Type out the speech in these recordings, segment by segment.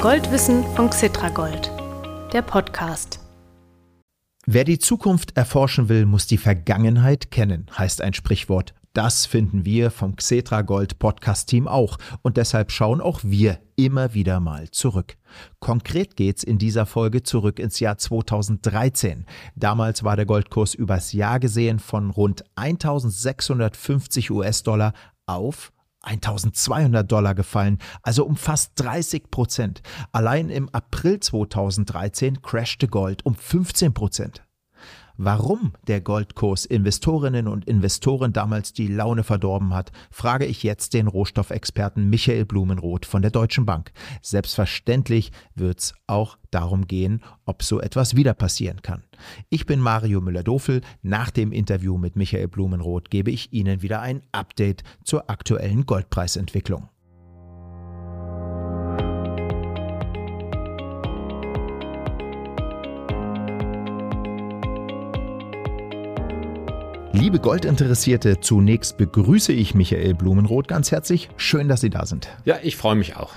Goldwissen von Xitragold, der Podcast. Wer die Zukunft erforschen will, muss die Vergangenheit kennen, heißt ein Sprichwort. Das finden wir vom Xetra Gold Podcast Team auch und deshalb schauen auch wir immer wieder mal zurück. Konkret geht's in dieser Folge zurück ins Jahr 2013. Damals war der Goldkurs übers Jahr gesehen von rund 1650 US-Dollar auf 1200 Dollar gefallen, also um fast 30 Prozent. Allein im April 2013 crashte Gold um 15 Prozent. Warum der Goldkurs Investorinnen und Investoren damals die Laune verdorben hat, frage ich jetzt den Rohstoffexperten Michael Blumenroth von der Deutschen Bank. Selbstverständlich wird es auch darum gehen, ob so etwas wieder passieren kann. Ich bin Mario Müller-Dofel. Nach dem Interview mit Michael Blumenroth gebe ich Ihnen wieder ein Update zur aktuellen Goldpreisentwicklung. Liebe Goldinteressierte, zunächst begrüße ich Michael Blumenroth ganz herzlich. Schön, dass Sie da sind. Ja, ich freue mich auch.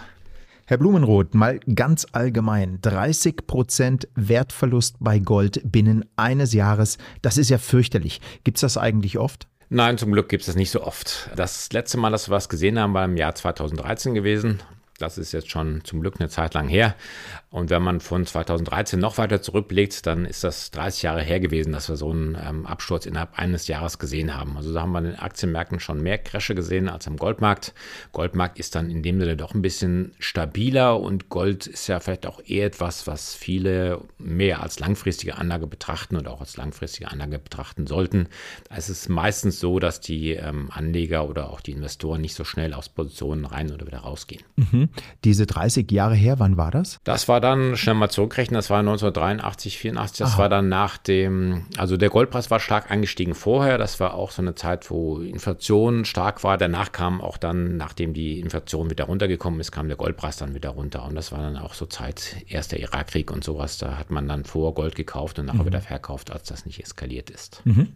Herr Blumenroth, mal ganz allgemein. 30 Prozent Wertverlust bei Gold binnen eines Jahres, das ist ja fürchterlich. Gibt es das eigentlich oft? Nein, zum Glück gibt es das nicht so oft. Das letzte Mal, dass wir was gesehen haben, war im Jahr 2013 gewesen. Das ist jetzt schon zum Glück eine Zeit lang her. Und wenn man von 2013 noch weiter zurückblickt, dann ist das 30 Jahre her gewesen, dass wir so einen ähm, Absturz innerhalb eines Jahres gesehen haben. Also da haben wir in den Aktienmärkten schon mehr Crashe gesehen als am Goldmarkt. Goldmarkt ist dann in dem Sinne doch ein bisschen stabiler und Gold ist ja vielleicht auch eher etwas, was viele mehr als langfristige Anlage betrachten und auch als langfristige Anlage betrachten sollten. Da ist es meistens so, dass die ähm, Anleger oder auch die Investoren nicht so schnell aus Positionen rein oder wieder rausgehen. Mhm. Diese 30 Jahre her, wann war das? Das war dann, schnell mal zurückrechnen, das war 1983, 84, das Aha. war dann nach dem, also der Goldpreis war stark angestiegen vorher, das war auch so eine Zeit, wo Inflation stark war, danach kam auch dann, nachdem die Inflation wieder runtergekommen ist, kam der Goldpreis dann wieder runter und das war dann auch so Zeit, erster Irakkrieg und sowas, da hat man dann vor Gold gekauft und nachher mhm. wieder verkauft, als das nicht eskaliert ist. Mhm.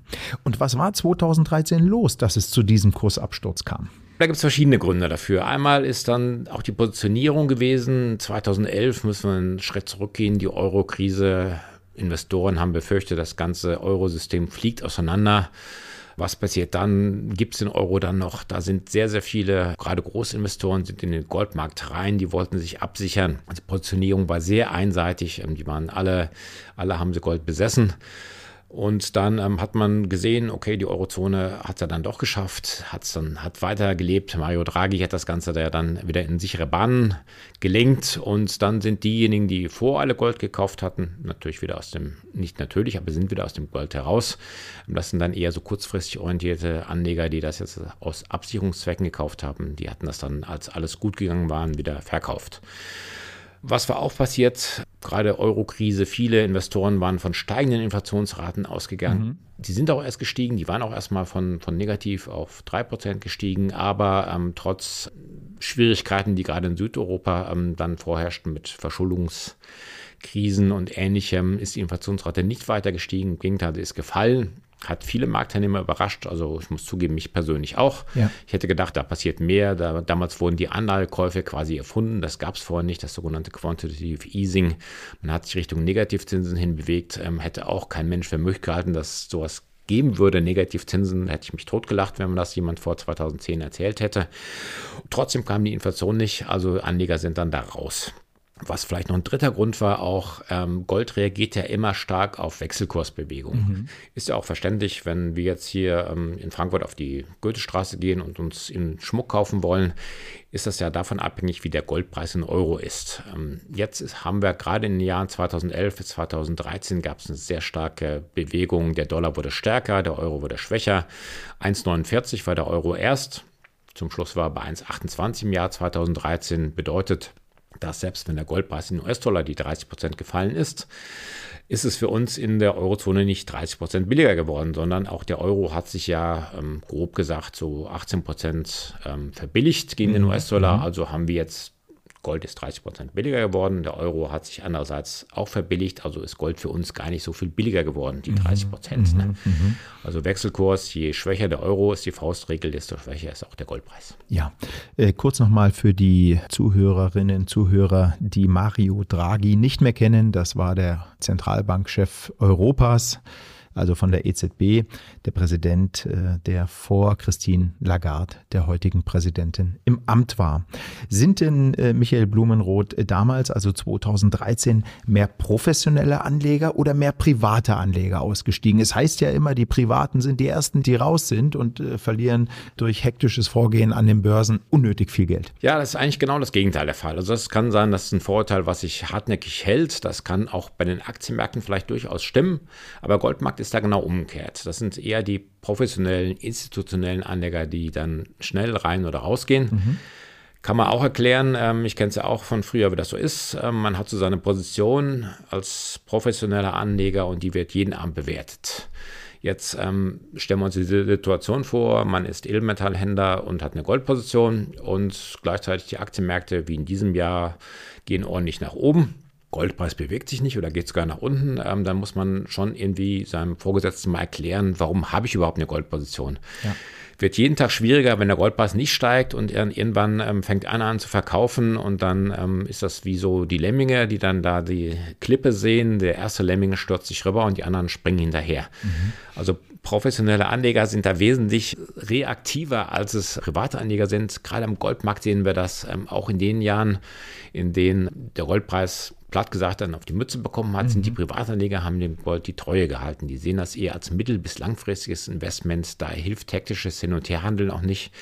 Und was war 2013 los, dass es zu diesem Kursabsturz kam? Da gibt es verschiedene Gründe dafür. Einmal ist dann auch die Positionierung gewesen. 2011 müssen wir einen Schritt zurückgehen, die Euro-Krise. Investoren haben befürchtet, das ganze Eurosystem fliegt auseinander. Was passiert dann? Gibt es den Euro dann noch? Da sind sehr, sehr viele, gerade Großinvestoren sind in den Goldmarkt rein, die wollten sich absichern. Die Positionierung war sehr einseitig. Die waren alle, alle haben sie Gold besessen. Und dann ähm, hat man gesehen, okay, die Eurozone hat es ja dann doch geschafft, hat's dann, hat weitergelebt. Mario Draghi hat das Ganze da dann wieder in sichere Bahnen gelenkt. Und dann sind diejenigen, die vor alle Gold gekauft hatten, natürlich wieder aus dem, nicht natürlich, aber sind wieder aus dem Gold heraus. Das sind dann eher so kurzfristig orientierte Anleger, die das jetzt aus Absicherungszwecken gekauft haben. Die hatten das dann, als alles gut gegangen war, wieder verkauft. Was war auch passiert? Gerade Euro-Krise, viele Investoren waren von steigenden Inflationsraten ausgegangen. Mhm. Die sind auch erst gestiegen, die waren auch erstmal von, von negativ auf 3% gestiegen, aber ähm, trotz Schwierigkeiten, die gerade in Südeuropa ähm, dann vorherrschten mit Verschuldungskrisen und ähnlichem, ist die Inflationsrate nicht weiter gestiegen. Im Gegenteil, sie ist gefallen hat viele Marktteilnehmer überrascht. Also ich muss zugeben, mich persönlich auch. Ja. Ich hätte gedacht, da passiert mehr. Da, damals wurden die Anlagekäufe quasi erfunden. Das gab es vorher nicht, das sogenannte Quantitative Easing. Man hat sich Richtung Negativzinsen hin bewegt. Ähm, hätte auch kein Mensch für möglich gehalten, dass sowas geben würde, Negativzinsen, hätte ich mich totgelacht, wenn man das jemand vor 2010 erzählt hätte. Trotzdem kam die Inflation nicht, also Anleger sind dann da raus. Was vielleicht noch ein dritter Grund war, auch ähm, Gold reagiert ja immer stark auf Wechselkursbewegungen. Mhm. Ist ja auch verständlich, wenn wir jetzt hier ähm, in Frankfurt auf die Goethestraße gehen und uns in Schmuck kaufen wollen, ist das ja davon abhängig, wie der Goldpreis in Euro ist. Ähm, jetzt ist, haben wir gerade in den Jahren 2011 bis 2013 gab es eine sehr starke Bewegung. Der Dollar wurde stärker, der Euro wurde schwächer. 1,49 war der Euro erst. Zum Schluss war er bei 1,28 im Jahr 2013. Bedeutet, dass selbst wenn der Goldpreis in US-Dollar die 30 Prozent gefallen ist, ist es für uns in der Eurozone nicht 30 Prozent billiger geworden, sondern auch der Euro hat sich ja ähm, grob gesagt so 18 Prozent ähm, verbilligt gegen den mhm. US-Dollar. Mhm. Also haben wir jetzt Gold ist 30 Prozent billiger geworden. Der Euro hat sich andererseits auch verbilligt. Also ist Gold für uns gar nicht so viel billiger geworden, die 30 Prozent. Mhm, ne? mhm. Also Wechselkurs, je schwächer der Euro ist die Faustregel, desto schwächer ist auch der Goldpreis. Ja, äh, kurz nochmal für die Zuhörerinnen und Zuhörer, die Mario Draghi nicht mehr kennen. Das war der Zentralbankchef Europas also von der EZB, der Präsident, äh, der vor Christine Lagarde, der heutigen Präsidentin, im Amt war. Sind denn äh, Michael Blumenroth äh, damals, also 2013, mehr professionelle Anleger oder mehr private Anleger ausgestiegen? Es heißt ja immer, die Privaten sind die Ersten, die raus sind und verlieren durch hektisches Vorgehen an den Börsen unnötig viel Geld. Ja, das ist eigentlich genau das Gegenteil der Fall. Also es kann sein, dass ein Vorurteil, was sich hartnäckig hält, das kann auch bei den Aktienmärkten vielleicht durchaus stimmen, aber Goldmarkt ist ist da genau umgekehrt. Das sind eher die professionellen, institutionellen Anleger, die dann schnell rein oder rausgehen. Mhm. Kann man auch erklären, ähm, ich kenne es ja auch von früher, wie das so ist. Ähm, man hat so seine Position als professioneller Anleger und die wird jeden Abend bewertet. Jetzt ähm, stellen wir uns diese Situation vor, man ist Edelmetallhändler und hat eine Goldposition und gleichzeitig die Aktienmärkte wie in diesem Jahr gehen ordentlich nach oben. Goldpreis bewegt sich nicht oder geht sogar nach unten, ähm, dann muss man schon irgendwie seinem Vorgesetzten mal erklären, warum habe ich überhaupt eine Goldposition. Ja. Wird jeden Tag schwieriger, wenn der Goldpreis nicht steigt und irgendwann ähm, fängt einer an zu verkaufen und dann ähm, ist das wie so die Lemminge, die dann da die Klippe sehen. Der erste Lemminge stürzt sich rüber und die anderen springen hinterher. Mhm. Also professionelle Anleger sind da wesentlich reaktiver, als es private Anleger sind. Gerade am Goldmarkt sehen wir das ähm, auch in den Jahren, in denen der Goldpreis platt gesagt dann auf die Mütze bekommen hat, mhm. sind die mhm. Privatanleger, haben dem Gold die Treue gehalten. Die sehen das eher als mittel- bis langfristiges Investment. Da hilft taktisches Hin- und Herhandeln auch nicht,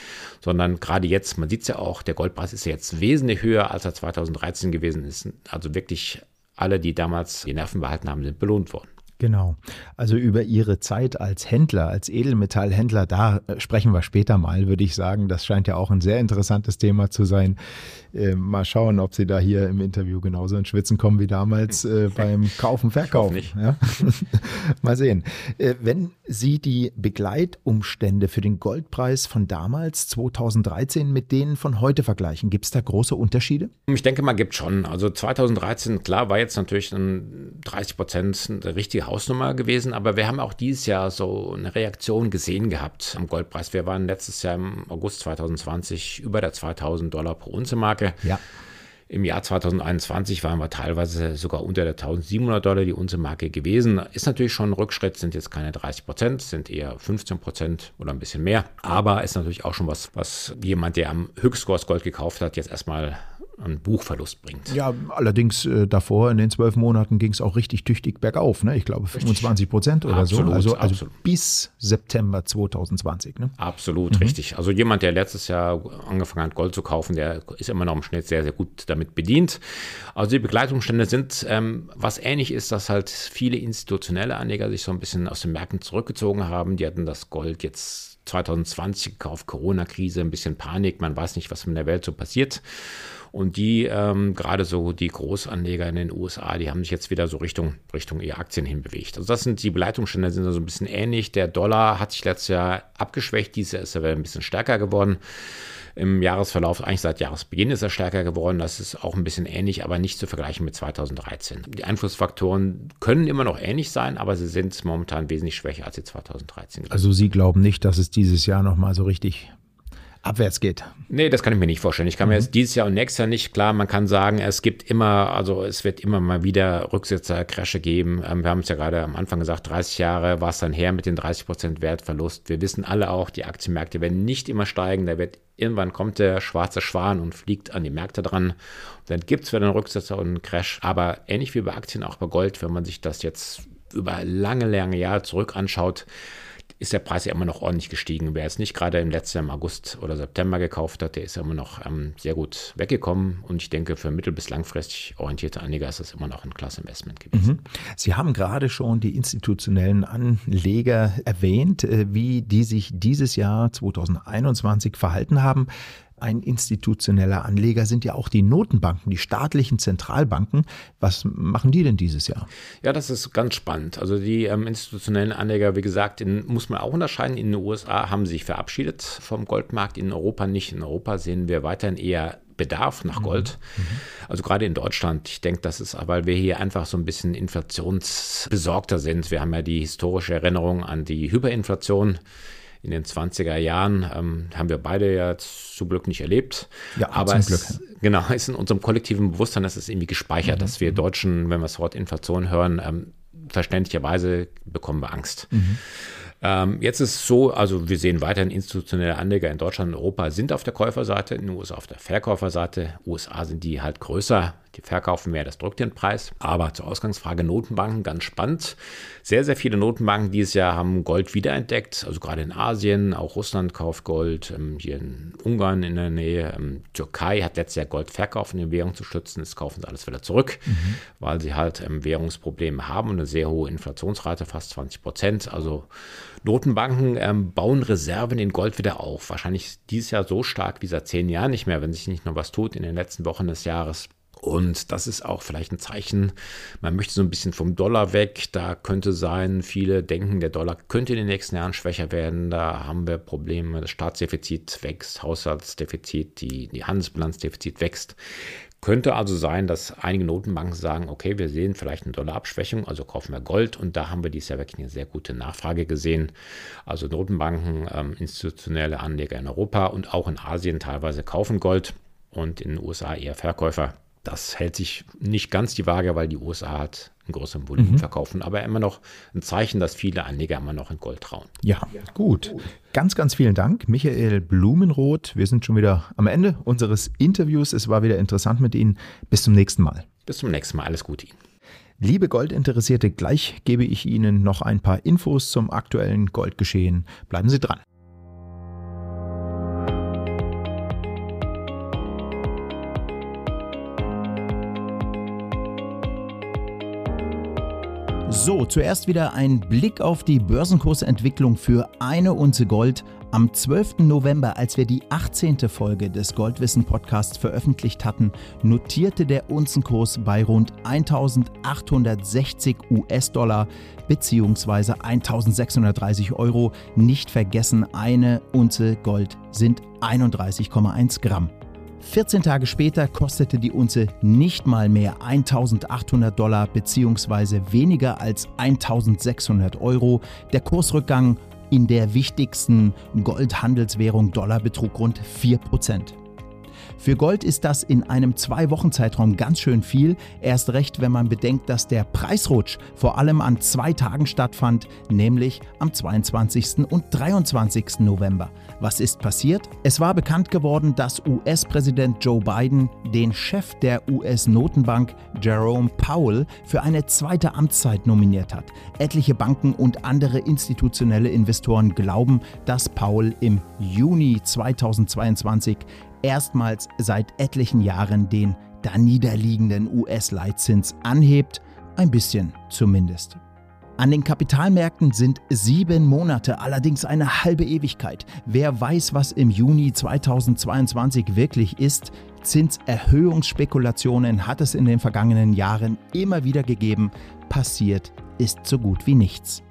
sondern gerade jetzt, man sieht es ja auch, der Goldpreis ist ja jetzt wesentlich höher, als er 2013 gewesen ist. Also wirklich alle, die damals die Nerven behalten haben, sind belohnt worden. Genau. Also über Ihre Zeit als Händler, als Edelmetallhändler, da äh, sprechen wir später mal, würde ich sagen. Das scheint ja auch ein sehr interessantes Thema zu sein. Äh, mal schauen, ob Sie da hier im Interview genauso ins Schwitzen kommen wie damals äh, beim Kaufen, Verkaufen. Ja? mal sehen. Äh, wenn Sie die Begleitumstände für den Goldpreis von damals, 2013, mit denen von heute vergleichen, gibt es da große Unterschiede? Ich denke mal, gibt schon. Also 2013, klar, war jetzt natürlich 30 Prozent eine richtige Hausnummer gewesen, aber wir haben auch dieses Jahr so eine Reaktion gesehen gehabt am Goldpreis. Wir waren letztes Jahr im August 2020 über der 2000 Dollar pro Unze Marke. Ja. Im Jahr 2021 waren wir teilweise sogar unter der 1700 Dollar die Unze Marke gewesen. Ist natürlich schon ein Rückschritt, sind jetzt keine 30 Prozent, sind eher 15 Prozent oder ein bisschen mehr. Aber ist natürlich auch schon was, was jemand, der am Höchstkurs Gold gekauft hat, jetzt erstmal einen Buchverlust bringt. Ja, allerdings äh, davor in den zwölf Monaten ging es auch richtig tüchtig bergauf. Ne? Ich glaube 25 Prozent oder absolut, so. Also, also bis September 2020. Ne? Absolut, mhm. richtig. Also jemand, der letztes Jahr angefangen hat, Gold zu kaufen, der ist immer noch im Schnitt sehr, sehr gut damit bedient. Also die Begleitumstände sind, ähm, was ähnlich ist, dass halt viele institutionelle Anleger sich so ein bisschen aus den Märkten zurückgezogen haben. Die hatten das Gold jetzt 2020 gekauft, Corona-Krise, ein bisschen Panik, man weiß nicht, was in der Welt so passiert. Und die, ähm, gerade so die Großanleger in den USA, die haben sich jetzt wieder so Richtung, Richtung ihr Aktien hinbewegt. Also das sind die Beleitungsstände, sind also ein bisschen ähnlich. Der Dollar hat sich letztes Jahr abgeschwächt, dieses Jahr ist er ein bisschen stärker geworden. Im Jahresverlauf, eigentlich seit Jahresbeginn ist er stärker geworden. Das ist auch ein bisschen ähnlich, aber nicht zu vergleichen mit 2013. Die Einflussfaktoren können immer noch ähnlich sein, aber sie sind momentan wesentlich schwächer als sie 2013. Also Sie glauben nicht, dass es dieses Jahr nochmal so richtig abwärts geht. Nee, das kann ich mir nicht vorstellen. Ich kann mhm. mir jetzt dieses Jahr und nächstes Jahr nicht, klar, man kann sagen, es gibt immer, also es wird immer mal wieder Rücksetzer, Crashe geben. Ähm, wir haben es ja gerade am Anfang gesagt, 30 Jahre war es dann her mit den 30 Prozent Wertverlust. Wir wissen alle auch, die Aktienmärkte werden nicht immer steigen. Da wird irgendwann kommt der schwarze Schwan und fliegt an die Märkte dran. Dann gibt es wieder einen Rücksetzer und einen Crash. Aber ähnlich wie bei Aktien, auch bei Gold, wenn man sich das jetzt über lange, lange Jahre zurück anschaut, ist der Preis ja immer noch ordentlich gestiegen. Wer es nicht gerade im letzten Jahr im August oder September gekauft hat, der ist ja immer noch ähm, sehr gut weggekommen. Und ich denke, für mittel- bis langfristig orientierte Anleger ist das immer noch ein klasse Investment gewesen. Mhm. Sie haben gerade schon die institutionellen Anleger erwähnt, äh, wie die sich dieses Jahr 2021 verhalten haben ein institutioneller Anleger sind ja auch die Notenbanken, die staatlichen Zentralbanken. Was machen die denn dieses Jahr? Ja, das ist ganz spannend. Also die ähm, institutionellen Anleger, wie gesagt, in, muss man auch unterscheiden. In den USA haben sie sich verabschiedet vom Goldmarkt, in Europa nicht. In Europa sehen wir weiterhin eher Bedarf nach Gold. Mhm. Also gerade in Deutschland, ich denke, das ist, weil wir hier einfach so ein bisschen inflationsbesorgter sind. Wir haben ja die historische Erinnerung an die Hyperinflation in den 20er Jahren. Ähm, haben wir beide ja zum Glück nicht erlebt. Ja, aber zum es, Glück. Genau, ist in unserem kollektiven Bewusstsein, das ist irgendwie gespeichert, mhm. dass wir Deutschen, wenn wir das Wort Inflation hören, ähm, verständlicherweise bekommen wir Angst. Mhm. Ähm, jetzt ist es so, also wir sehen weiterhin institutionelle Anleger in Deutschland und Europa sind auf der Käuferseite, in den USA auf der Verkäuferseite. USA sind die halt größer, die verkaufen mehr, das drückt den Preis. Aber zur Ausgangsfrage Notenbanken, ganz spannend. Sehr, sehr viele Notenbanken dieses Jahr haben Gold wiederentdeckt, also gerade in Asien, auch Russland kauft Gold, ähm, hier in Ungarn in der Nähe. Ähm, Türkei hat letztes Jahr Gold verkauft, um die Währung zu stützen. Jetzt kaufen sie alles wieder zurück, mhm. weil sie halt ähm, Währungsprobleme haben und eine sehr hohe Inflationsrate, fast 20 Prozent. Also Notenbanken bauen Reserven in Gold wieder auf. Wahrscheinlich dieses Jahr so stark wie seit zehn Jahren nicht mehr, wenn sich nicht noch was tut in den letzten Wochen des Jahres. Und das ist auch vielleicht ein Zeichen, man möchte so ein bisschen vom Dollar weg. Da könnte sein, viele denken, der Dollar könnte in den nächsten Jahren schwächer werden. Da haben wir Probleme. Das Staatsdefizit wächst, Haushaltsdefizit, die, die Handelsbilanzdefizit wächst. Könnte also sein, dass einige Notenbanken sagen, okay, wir sehen vielleicht eine Dollarabschwächung, also kaufen wir Gold und da haben wir dieses Jahr wirklich eine sehr gute Nachfrage gesehen. Also Notenbanken, ähm, institutionelle Anleger in Europa und auch in Asien teilweise kaufen Gold und in den USA eher Verkäufer. Das hält sich nicht ganz die Waage, weil die USA hat ein größeren Volumen mhm. verkaufen, aber immer noch ein Zeichen, dass viele Anleger immer noch in Gold trauen. Ja, ja, gut. Ganz, ganz vielen Dank, Michael Blumenroth. Wir sind schon wieder am Ende unseres Interviews. Es war wieder interessant mit Ihnen. Bis zum nächsten Mal. Bis zum nächsten Mal. Alles Gute Ihnen. Liebe Goldinteressierte, gleich gebe ich Ihnen noch ein paar Infos zum aktuellen Goldgeschehen. Bleiben Sie dran. So, zuerst wieder ein Blick auf die Börsenkursentwicklung für eine Unze Gold. Am 12. November, als wir die 18. Folge des Goldwissen Podcasts veröffentlicht hatten, notierte der Unzenkurs bei rund 1860 US-Dollar bzw. 1630 Euro. Nicht vergessen, eine Unze Gold sind 31,1 Gramm. 14 Tage später kostete die Unze nicht mal mehr 1800 Dollar bzw. weniger als 1600 Euro. Der Kursrückgang in der wichtigsten Goldhandelswährung Dollar betrug rund 4%. Für Gold ist das in einem Zwei-Wochen-Zeitraum ganz schön viel, erst recht, wenn man bedenkt, dass der Preisrutsch vor allem an zwei Tagen stattfand, nämlich am 22. und 23. November. Was ist passiert? Es war bekannt geworden, dass US-Präsident Joe Biden den Chef der US-Notenbank Jerome Powell für eine zweite Amtszeit nominiert hat. Etliche Banken und andere institutionelle Investoren glauben, dass Powell im Juni 2022 erstmals seit etlichen Jahren den da niederliegenden US-Leitzins anhebt, ein bisschen zumindest. An den Kapitalmärkten sind sieben Monate allerdings eine halbe Ewigkeit. Wer weiß, was im Juni 2022 wirklich ist, Zinserhöhungsspekulationen hat es in den vergangenen Jahren immer wieder gegeben. Passiert ist so gut wie nichts.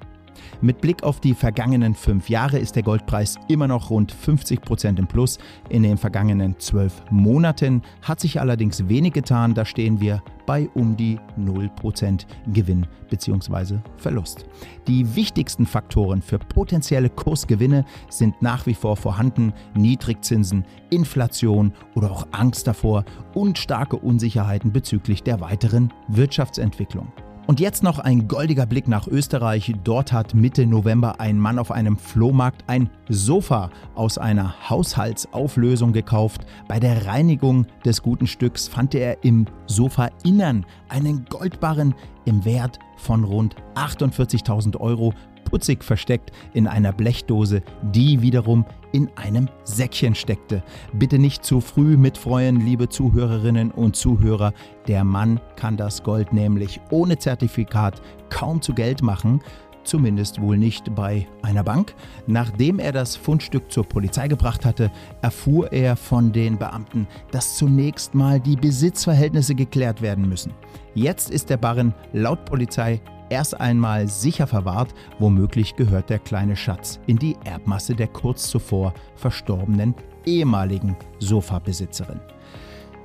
Mit Blick auf die vergangenen fünf Jahre ist der Goldpreis immer noch rund 50 Prozent im Plus. In den vergangenen zwölf Monaten hat sich allerdings wenig getan. Da stehen wir bei um die 0% Gewinn bzw. Verlust. Die wichtigsten Faktoren für potenzielle Kursgewinne sind nach wie vor vorhanden. Niedrigzinsen, Inflation oder auch Angst davor und starke Unsicherheiten bezüglich der weiteren Wirtschaftsentwicklung. Und jetzt noch ein goldiger Blick nach Österreich. Dort hat Mitte November ein Mann auf einem Flohmarkt ein Sofa aus einer Haushaltsauflösung gekauft. Bei der Reinigung des guten Stücks fand er im Sofainnern einen Goldbarren im Wert von rund 48.000 Euro putzig versteckt in einer Blechdose, die wiederum in einem Säckchen steckte. Bitte nicht zu früh mitfreuen, liebe Zuhörerinnen und Zuhörer. Der Mann kann das Gold nämlich ohne Zertifikat kaum zu Geld machen. Zumindest wohl nicht bei einer Bank. Nachdem er das Fundstück zur Polizei gebracht hatte, erfuhr er von den Beamten, dass zunächst mal die Besitzverhältnisse geklärt werden müssen. Jetzt ist der Barren laut Polizei erst einmal sicher verwahrt, womöglich gehört der kleine Schatz in die Erbmasse der kurz zuvor verstorbenen ehemaligen Sofabesitzerin.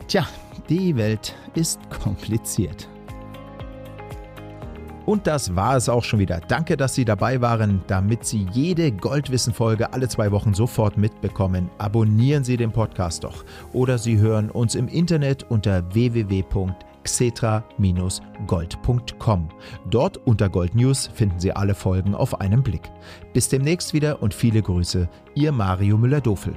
Tja, die Welt ist kompliziert. Und das war es auch schon wieder. Danke, dass Sie dabei waren. Damit Sie jede Goldwissen-Folge alle zwei Wochen sofort mitbekommen, abonnieren Sie den Podcast doch. Oder Sie hören uns im Internet unter www.xetra-gold.com. Dort unter Gold News finden Sie alle Folgen auf einen Blick. Bis demnächst wieder und viele Grüße, Ihr Mario Müller-Dofel.